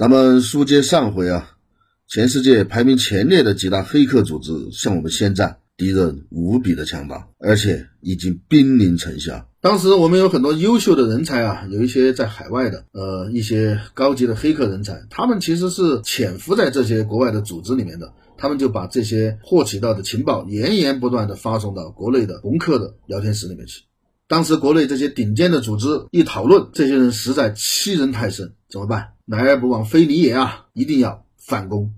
咱们书接上回啊，全世界排名前列的几大黑客组织向我们宣战，敌人无比的强大，而且已经兵临城下。当时我们有很多优秀的人才啊，有一些在海外的，呃，一些高级的黑客人才，他们其实是潜伏在这些国外的组织里面的，他们就把这些获取到的情报源源不断的发送到国内的红客的聊天室里面去。当时国内这些顶尖的组织一讨论，这些人实在欺人太甚，怎么办？来而不往非礼也啊！一定要反攻。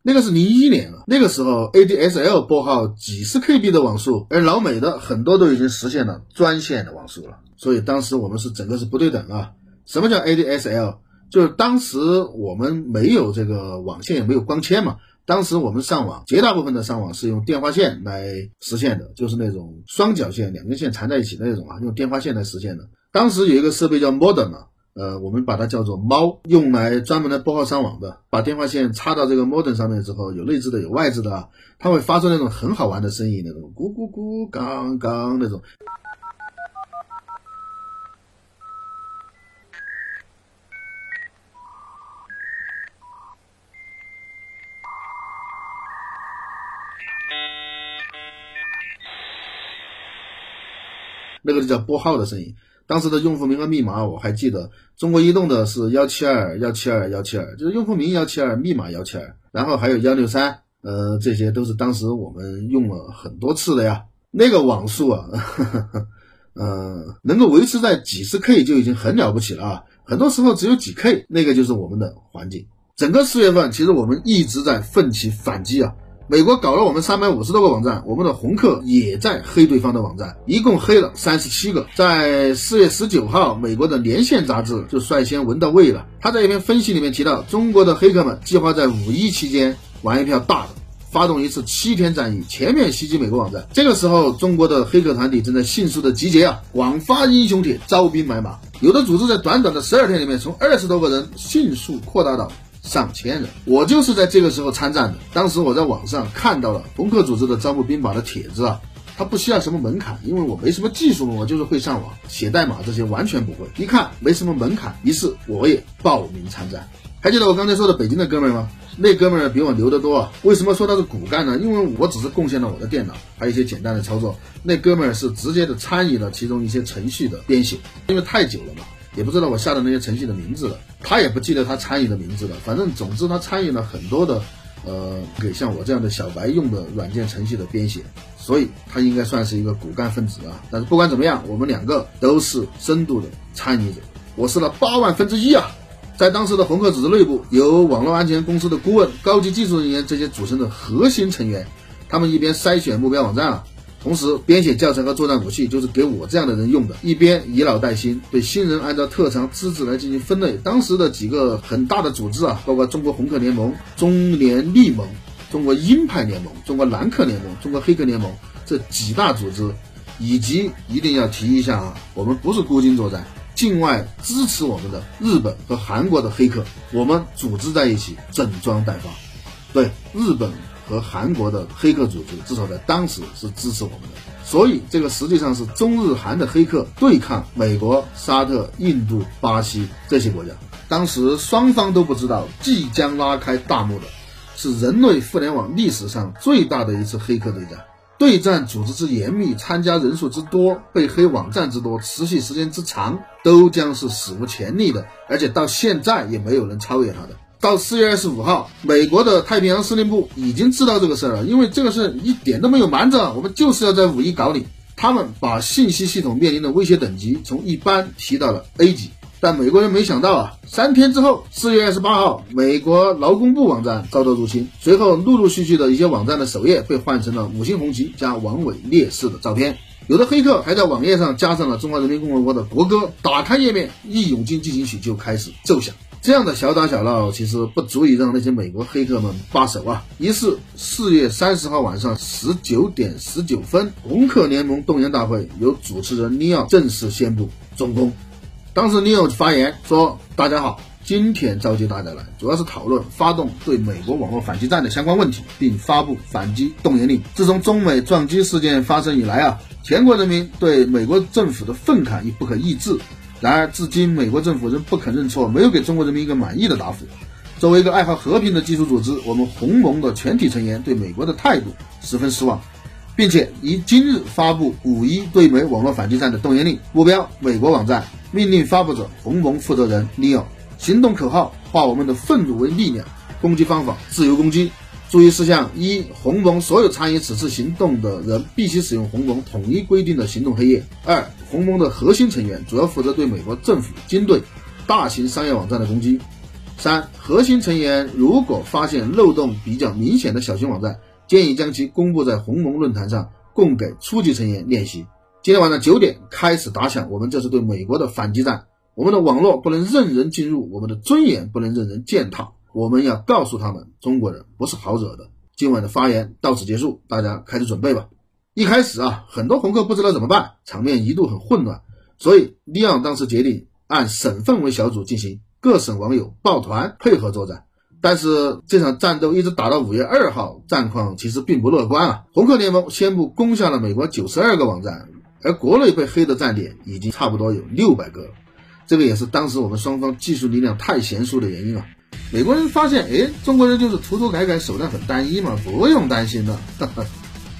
那个是零一年啊，那个时候 ADSL 拨号几十 KB 的网速，而老美的很多都已经实现了专线的网速了。所以当时我们是整个是不对等啊。什么叫 ADSL？就是当时我们没有这个网线，也没有光纤嘛。当时我们上网，绝大部分的上网是用电话线来实现的，就是那种双绞线，两根线缠在一起的那种啊，用电话线来实现的。当时有一个设备叫 modem 嘛，呃，我们把它叫做猫，用来专门来拨号上网的。把电话线插到这个 modem 上面之后，有内置的，有外置的啊，它会发出那种很好玩的声音，那种咕咕咕，刚刚那种。那个就叫拨号的声音。当时的用户名和密码我还记得，中国移动的是幺七二幺七二幺七二，就是用户名幺七二，密码幺七二，然后还有幺六三，呃，这些都是当时我们用了很多次的呀。那个网速啊，呃，能够维持在几十 K 就已经很了不起了啊，很多时候只有几 K，那个就是我们的环境。整个四月份，其实我们一直在奋起反击啊。美国搞了我们三百五十多个网站，我们的红客也在黑对方的网站，一共黑了三十七个。在四月十九号，美国的连线杂志就率先闻到味了。他在一篇分析里面提到，中国的黑客们计划在五一期间玩一票大的，发动一次七天战役，全面袭击美国网站。这个时候，中国的黑客团体正在迅速的集结啊，广发英雄帖，招兵买马。有的组织在短短的十二天里面，从二十多个人迅速扩大到。上千人，我就是在这个时候参战的。当时我在网上看到了红客组织的招募兵马的帖子啊，他不需要什么门槛，因为我没什么技术嘛，我就是会上网写代码这些完全不会。一看没什么门槛，于是我也报名参战。还记得我刚才说的北京的哥们吗？那哥们儿比我牛得多啊！为什么说他是骨干呢？因为我只是贡献了我的电脑，还有一些简单的操作。那哥们儿是直接的参与了其中一些程序的编写，因为太久了嘛。也不知道我下的那些程序的名字了，他也不记得他参与的名字了。反正总之他参与了很多的，呃，给像我这样的小白用的软件程序的编写，所以他应该算是一个骨干分子啊。但是不管怎么样，我们两个都是深度的参与者。我是了八万分之一啊，在当时的红客组织内部，由网络安全公司的顾问、高级技术人员这些组成的核心成员，他们一边筛选目标网站啊。同时编写教材和作战武器，就是给我这样的人用的。一边以老带新，对新人按照特长资质来进行分类。当时的几个很大的组织啊，包括中国红客联盟、中联立盟、中国鹰派联盟、中国蓝客联盟、中国黑客联盟这几大组织，以及一定要提一下啊，我们不是孤军作战，境外支持我们的日本和韩国的黑客，我们组织在一起，整装待发。对日本。和韩国的黑客组织，至少在当时是支持我们的，所以这个实际上是中日韩的黑客对抗美国、沙特、印度、巴西这些国家。当时双方都不知道，即将拉开大幕的是人类互联网历史上最大的一次黑客对战。对战组织之严密，参加人数之多，被黑网站之多，持续时间之长，都将是史无前例的，而且到现在也没有人超越他的。到四月二十五号，美国的太平洋司令部已经知道这个事儿了，因为这个事一点都没有瞒着，我们就是要在五一搞你。他们把信息系统面临的威胁等级从一般提到了 A 级，但美国人没想到啊，三天之后，四月二十八号，美国劳工部网站遭到入侵，随后陆陆续续的一些网站的首页被换成了五星红旗加王伟烈士的照片，有的黑客还在网页上加上了中华人民共和国的国歌，打开页面，《义勇军进行曲》就开始奏响。这样的小打小闹其实不足以让那些美国黑客们罢手啊。于是四月三十号晚上十九点十九分，红客联盟动员大会由主持人尼奥正式宣布中攻。当时尼奥发言说：“大家好，今天召集大家来，主要是讨论发动对美国网络反击战的相关问题，并发布反击动员令。自从中美撞击事件发生以来啊，全国人民对美国政府的愤慨已不可抑制。”然而，至今美国政府仍不肯认错，没有给中国人民一个满意的答复。作为一个爱好和平的技术组织，我们鸿蒙的全体成员对美国的态度十分失望，并且于今日发布五一对美网络反击战的动员令，目标美国网站，命令发布者鸿蒙负责人 Leo，行动口号化我们的愤怒为力量，攻击方法自由攻击。注意事项：一、鸿蒙所有参与此次行动的人必须使用鸿蒙统一规定的行动黑页。二、鸿蒙的核心成员主要负责对美国政府、军队、大型商业网站的攻击。三、核心成员如果发现漏洞比较明显的小型网站，建议将其公布在鸿蒙论坛上，供给初级成员练习。今天晚上九点开始打响，我们这是对美国的反击战。我们的网络不能任人进入，我们的尊严不能任人践踏。我们要告诉他们，中国人不是好惹的。今晚的发言到此结束，大家开始准备吧。一开始啊，很多红客不知道怎么办，场面一度很混乱，所以利昂当时决定按省份为小组进行，各省网友抱团配合作战。但是这场战斗一直打到五月二号，战况其实并不乐观啊。红客联盟宣布攻下了美国九十二个网站，而国内被黑的站点已经差不多有六百个，这个也是当时我们双方技术力量太悬殊的原因啊。美国人发现，哎，中国人就是涂涂改改，手段很单一嘛，不用担心的。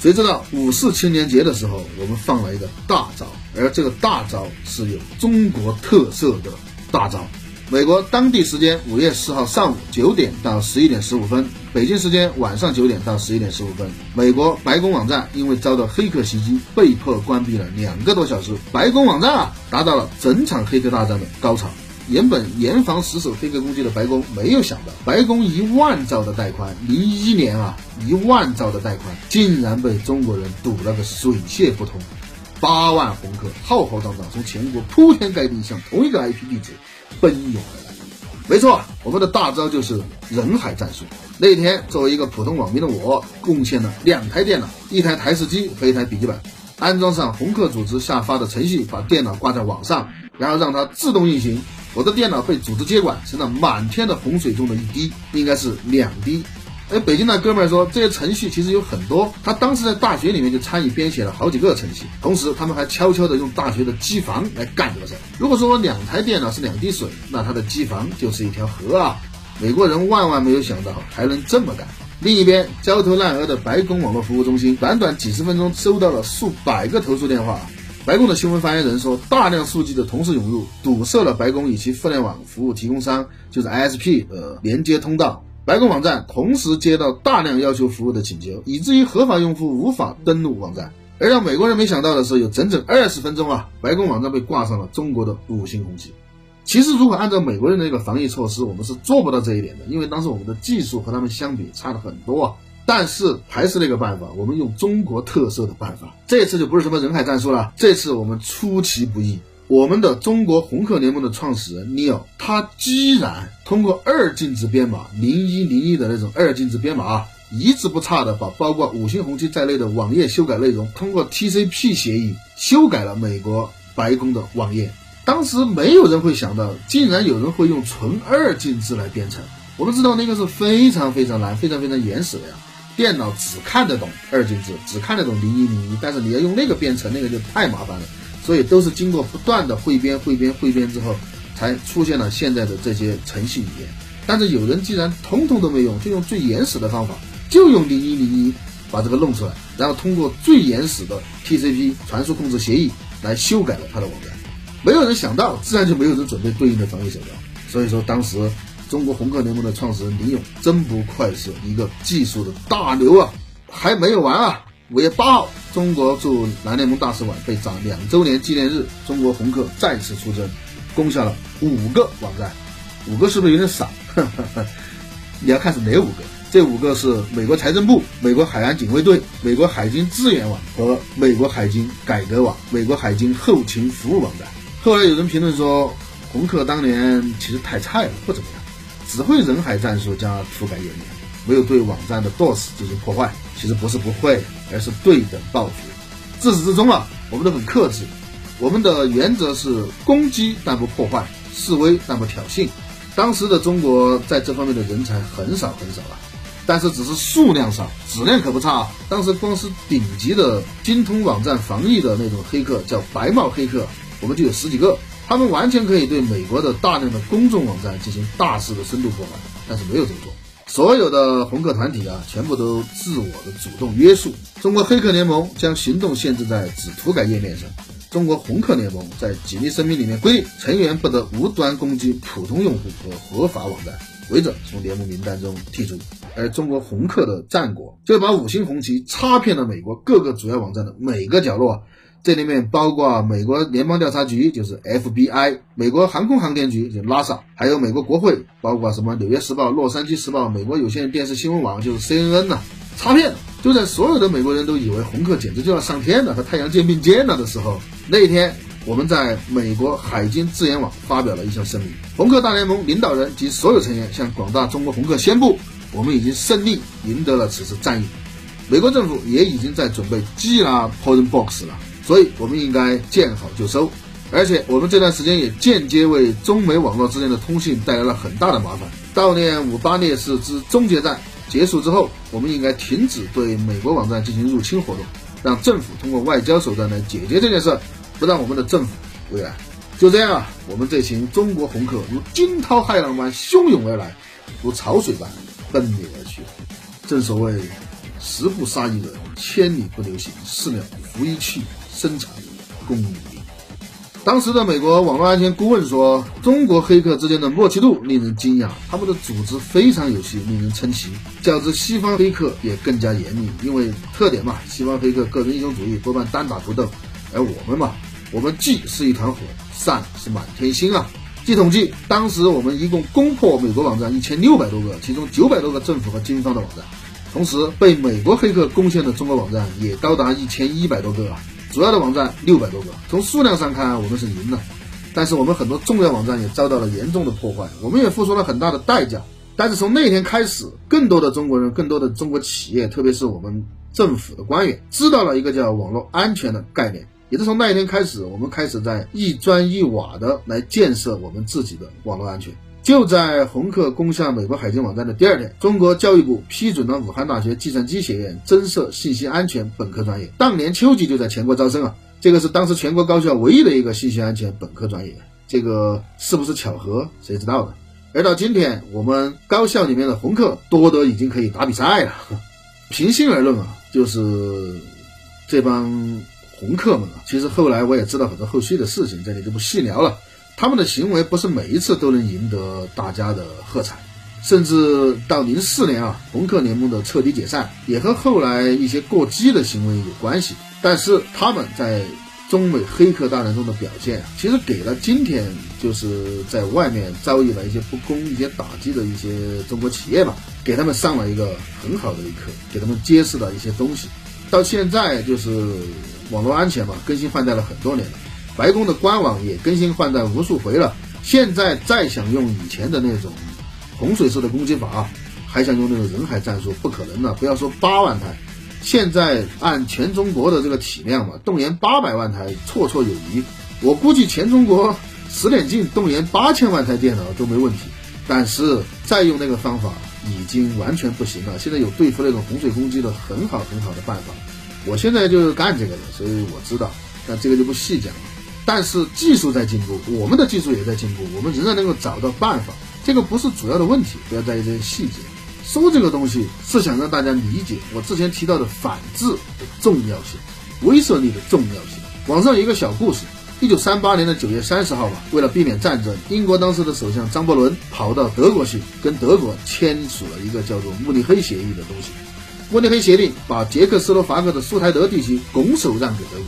谁知道五四青年节的时候，我们放了一个大招，而这个大招是有中国特色的大招。美国当地时间五月四号上午九点到十一点十五分，北京时间晚上九点到十一点十五分，美国白宫网站因为遭到黑客袭击，被迫关闭了两个多小时。白宫网站啊，达到了整场黑客大战的高潮。原本严防死守黑客攻击的白宫，没有想到白宫一万兆的带宽，零一年啊，一万兆的带宽，竟然被中国人堵了个水泄不通。八万红客浩浩荡荡从全国铺天盖地向同一个 IP 地址奔涌而来。没错，我们的大招就是人海战术。那天作为一个普通网民的我，贡献了两台电脑，一台台式机和一台笔记本，安装上红客组织下发的程序，把电脑挂在网上，然后让它自动运行。我的电脑被组织接管，成了满天的洪水中的一滴，应该是两滴。哎，北京那哥们儿说，这些程序其实有很多，他当时在大学里面就参与编写了好几个程序，同时他们还悄悄的用大学的机房来干这个事儿。如果说两台电脑是两滴水，那他的机房就是一条河啊！美国人万万没有想到还能这么干。另一边，焦头烂额的白宫网络服务中心，短短几十分钟收到了数百个投诉电话。白宫的新闻发言人说，大量数据的同时涌入，堵塞了白宫与其互联网服务提供商，就是 ISP 的连接通道。白宫网站同时接到大量要求服务的请求，以至于合法用户无法登录网站。而让美国人没想到的是，有整整二十分钟啊，白宫网站被挂上了中国的五星红旗。其实，如果按照美国人的那个防疫措施，我们是做不到这一点的，因为当时我们的技术和他们相比差了很多啊。但是还是那个办法，我们用中国特色的办法。这次就不是什么人海战术了，这次我们出其不意。我们的中国红客联盟的创始人 Neil，他居然通过二进制编码，零一零一的那种二进制编码啊，一字不差的把包括五星红旗在内的网页修改内容，通过 TCP 协议修改了美国白宫的网页。当时没有人会想到，竟然有人会用纯二进制来编程。我们知道那个是非常非常难、非常非常原始的呀。电脑只看得懂二进制，只看得懂零一零一，但是你要用那个编程，那个就太麻烦了。所以都是经过不断的汇编、汇编、汇编之后，才出现了现在的这些程序语言。但是有人既然通通都没用，就用最原始的方法，就用零一零一把这个弄出来，然后通过最原始的 TCP 传输控制协议来修改了他的网站。没有人想到，自然就没有人准备对应的防御手段。所以说当时。中国红客联盟的创始人林勇真不愧是一个技术的大牛啊！还没有完啊！五月八号，中国驻南联盟大使馆被炸两周年纪念日，中国红客再次出征，攻下了五个网站。五个是不是有点少？你要看是哪五个？这五个是美国财政部、美国海岸警卫队、美国海军资源网和美国海军改革网、美国海军后勤服务网站。后来有人评论说。红客当年其实太菜了，不怎么样，只会人海战术加涂改页面，没有对网站的 DOS 进行破坏。其实不是不会，而是对等报复。自始至终啊，我们都很克制，我们的原则是攻击但不破坏，示威但不挑衅。当时的中国在这方面的人才很少很少了，但是只是数量少，质量可不差啊。当时光是顶级的精通网站防疫的那种黑客，叫白帽黑客，我们就有十几个。他们完全可以对美国的大量的公众网站进行大肆的深度破坏，但是没有这么做。所有的红客团体啊，全部都自我的主动约束。中国黑客联盟将行动限制在只涂改页面上。中国红客联盟在机密声明里面规定，成员不得无端攻击普通用户和合法网站，违者从联盟名单中剔除。而中国红客的战果，就把五星红旗插遍了美国各个主要网站的每个角落。这里面包括美国联邦调查局，就是 FBI；美国航空航天局，就拉萨；还有美国国会，包括什么《纽约时报》《洛杉矶时报》、美国有线电视新闻网，就是 CNN 呐，插片。就在所有的美国人都以为红客简直就要上天了，和太阳肩并肩了的时候，那一天，我们在美国海军自研网发表了一项声明：红客大联盟领导人及所有成员向广大中国红客宣布，我们已经胜利，赢得了此次战役。美国政府也已经在准备缉拿 Poison Box 了。所以，我们应该见好就收，而且我们这段时间也间接为中美网络之间的通信带来了很大的麻烦。悼念五八烈士之终结战结束之后，我们应该停止对美国网站进行入侵活动，让政府通过外交手段来解决这件事，不让我们的政府为难。就这样啊，我们这群中国红客如惊涛骇浪般汹涌而来，如潮水般奔流而去。正所谓，十步杀一人，千里不留行，四鸟拂一去。生产力供应力。当时的美国网络安全顾问说：“中国黑客之间的默契度令人惊讶，他们的组织非常有序，令人称奇。较之西方黑客也更加严密，因为特点嘛，西方黑客个人英雄主义，多半单打独斗，而我们嘛，我们既是一团火，善是满天星啊。”据统计，当时我们一共攻破美国网站一千六百多个，其中九百多个政府和军方的网站，同时被美国黑客攻陷的中国网站也高达一千一百多个啊。主要的网站六百多个，从数量上看我们是赢了，但是我们很多重要网站也遭到了严重的破坏，我们也付出了很大的代价。但是从那天开始，更多的中国人，更多的中国企业，特别是我们政府的官员，知道了一个叫网络安全的概念。也是从那一天开始，我们开始在一砖一瓦的来建设我们自己的网络安全。就在红客攻下美国海军网站的第二天，中国教育部批准了武汉大学计算机学院增设信息安全本科专业，当年秋季就在全国招生啊！这个是当时全国高校唯一的一个信息安全本科专业，这个是不是巧合？谁知道呢？而到今天，我们高校里面的红客多得已经可以打比赛了。平心而论啊，就是这帮红客们啊，其实后来我也知道很多后续的事情，这里就不细聊了。他们的行为不是每一次都能赢得大家的喝彩，甚至到零四年啊，红客联盟的彻底解散也和后来一些过激的行为有关系。但是他们在中美黑客大战中的表现，其实给了今天就是在外面遭遇了一些不公、一些打击的一些中国企业吧，给他们上了一个很好的一课，给他们揭示了一些东西。到现在就是网络安全嘛，更新换代了很多年了。白宫的官网也更新换代无数回了，现在再想用以前的那种洪水式的攻击法，还想用那种人海战术，不可能的。不要说八万台，现在按全中国的这个体量嘛，动员八百万台绰绰有余。我估计全中国十点进动员八千万台电脑都没问题。但是再用那个方法已经完全不行了。现在有对付那种洪水攻击的很好很好的办法，我现在就是干这个的，所以我知道。但这个就不细讲了。但是技术在进步，我们的技术也在进步，我们仍然能够找到办法，这个不是主要的问题，不要在意这些细节。说这个东西是想让大家理解我之前提到的反制的重要性、威慑力的重要性。网上有一个小故事：一九三八年的九月三十号吧，为了避免战争，英国当时的首相张伯伦跑到德国去，跟德国签署了一个叫做慕尼黑协议的东西。慕尼黑协定把捷克斯洛伐克的苏台德地区拱手让给德国，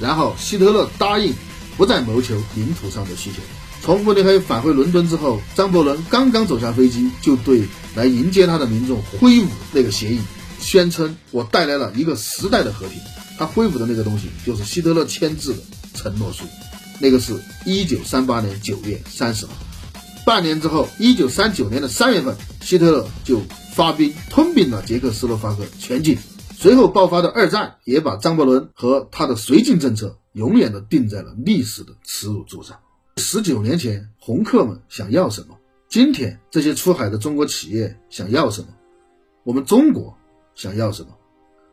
然后希特勒答应。不再谋求领土上的需求。从慕尼黑返回伦敦之后，张伯伦刚刚走下飞机，就对来迎接他的民众挥舞那个协议，宣称我带来了一个时代的和平。他挥舞的那个东西，就是希特勒签字的承诺书。那个是一九三八年九月三十号。半年之后，一九三九年的三月份，希特勒就发兵吞并了捷克斯洛伐克全境。随后爆发的二战也把张伯伦和他的绥靖政策永远的钉在了历史的耻辱柱上。十九年前，红客们想要什么？今天这些出海的中国企业想要什么？我们中国想要什么？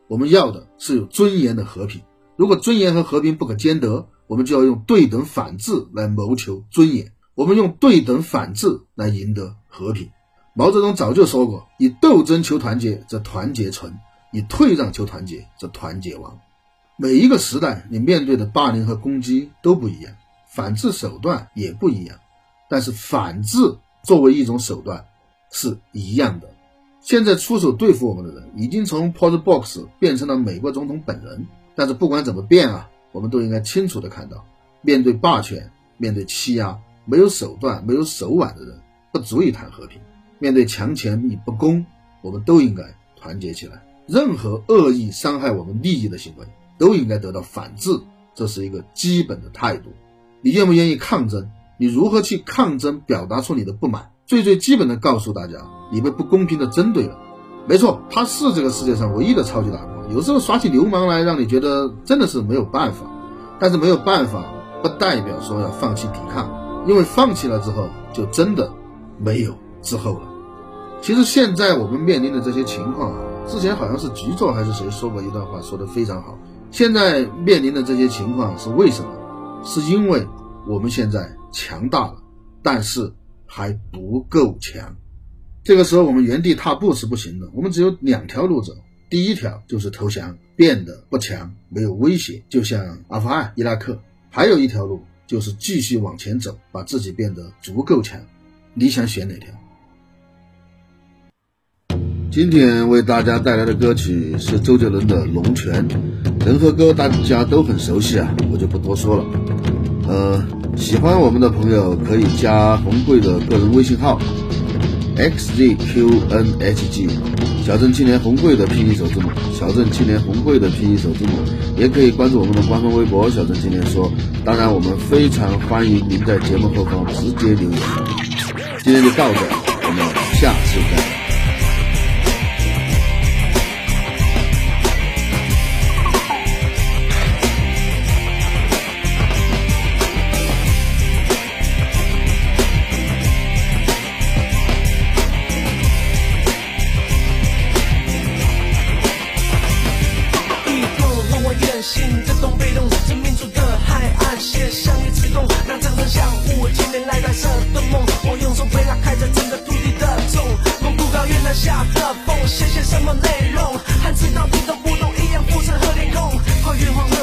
我们要的是有尊严的和平。如果尊严和和平不可兼得，我们就要用对等反制来谋求尊严。我们用对等反制来赢得和平。毛泽东早就说过：“以斗争求团结，则团结存。”以退让求团结，则团结亡。每一个时代，你面对的霸凌和攻击都不一样，反制手段也不一样。但是反制作为一种手段是一样的。现在出手对付我们的人，已经从 Post Box 变成了美国总统本人。但是不管怎么变啊，我们都应该清楚的看到，面对霸权，面对欺压，没有手段、没有手腕的人，不足以谈和平。面对强权与不公，我们都应该团结起来。任何恶意伤害我们利益的行为都应该得到反制，这是一个基本的态度。你愿不愿意抗争？你如何去抗争？表达出你的不满？最最基本的告诉大家，你被不公平的针对了。没错，他是这个世界上唯一的超级大国。有时候耍起流氓来，让你觉得真的是没有办法。但是没有办法，不代表说要放弃抵抗，因为放弃了之后，就真的没有之后了。其实现在我们面临的这些情况啊。之前好像是局座还是谁说过一段话，说的非常好。现在面临的这些情况是为什么？是因为我们现在强大了，但是还不够强。这个时候我们原地踏步是不行的，我们只有两条路走。第一条就是投降，变得不强，没有威胁，就像阿富汗、伊拉克。还有一条路就是继续往前走，把自己变得足够强。你想选哪条？今天为大家带来的歌曲是周杰伦的《龙泉》，人和歌大家都很熟悉啊，我就不多说了。呃，喜欢我们的朋友可以加红贵的个人微信号 xzqnhg，小镇青年红贵的拼音首字母，小镇青年红贵的拼音首字母，也可以关注我们的官方微博小镇青年说。当然，我们非常欢迎您在节目后方直接留言。今天就到这，我们下次再。了下的缝，写些什么内容？汉字到底懂不懂？一样复制和填空，画圆谎。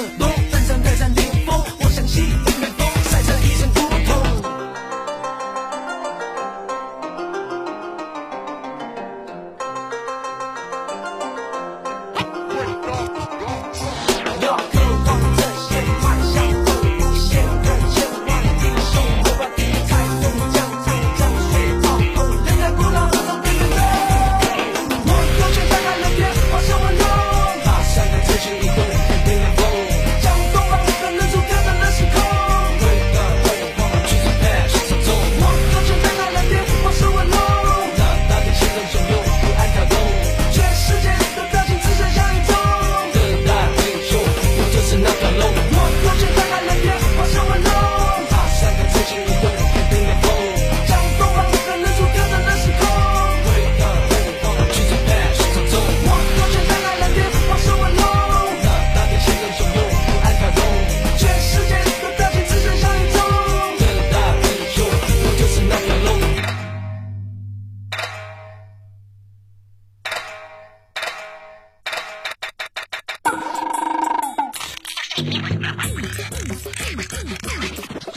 《あんたそうあんたそうあんたそうあんたそう》